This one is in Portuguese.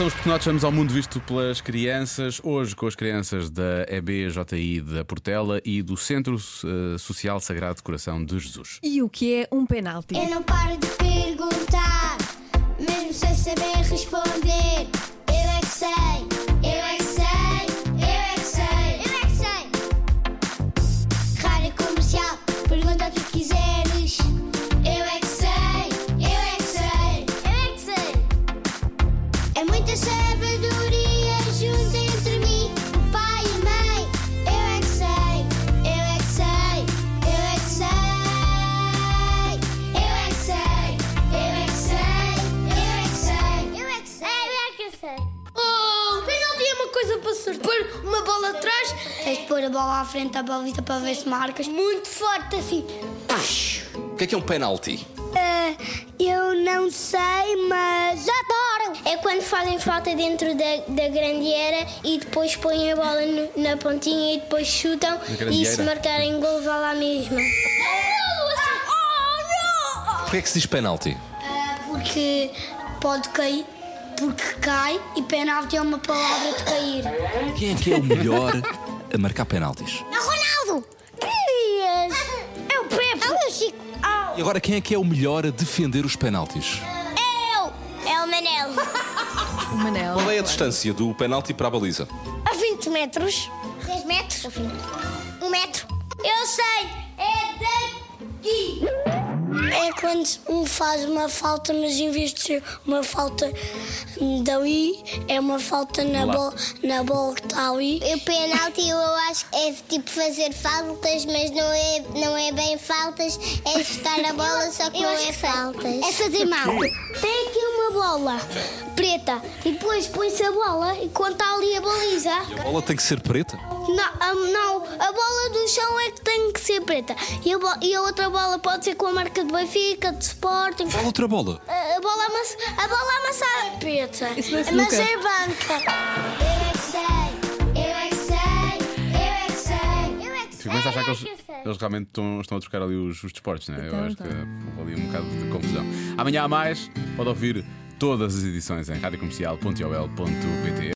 estão os pequenotes, vamos ao mundo visto pelas crianças. Hoje com as crianças da EBJI da Portela e do Centro eh, Social Sagrado Coração de Jesus. E o que é um penalti? Eu não paro de perguntar, mesmo sem saber responder. Uma bola atrás. Tens de pôr a bola à frente da balita para ver se marcas. Muito forte assim. O que é que é um penalti? eu não sei, mas adoro! É quando fazem falta dentro da, da grandieira e depois põem a bola no- na pontinha e depois chutam e se marcarem gol vá lá mesmo. Porquê é que se diz penalti? Porque pode cair, porque cai e penalti é uma palavra de cair. Quem é que é o melhor a marcar penaltis? É o Ronaldo! É o Pepe! É o Chico! E agora quem é que é o melhor a defender os penaltis? Eu! É o Manel! O Manel. Qual é a distância do penalti para a baliza? A 20 metros. 10 metros? Um metro? Eu sei! Quando um faz uma falta, mas em vez de ser uma falta dali, é uma falta na, Lá. bola, na bola que está ali. O penalti eu acho que é tipo fazer faltas, mas não é, não é bem faltas, é chutar a bola, só que Eu não é que faltas. É fazer mal. Tem aqui uma bola preta e depois põe-se a bola e quando está ali a baliza. A bola tem que ser preta? Não, não, a bola do chão é que tem que ser preta. E a, e a outra bola pode ser com a marca de Benfica, de Sporting. Qual outra bola? A, a bola, amass, a bola amassada é não é mas é branca. Eu é que sei, eu é que sei, eu é que sei, eu é que sei. Fico a achar que eles, eu é que sei. eles realmente estão, estão a trocar ali os, os desportos, né? Eu Então, acho que então. houve ali um bocado de confusão. Amanhã há mais, pode ouvir todas as edições em radiocomercial.ol.pt.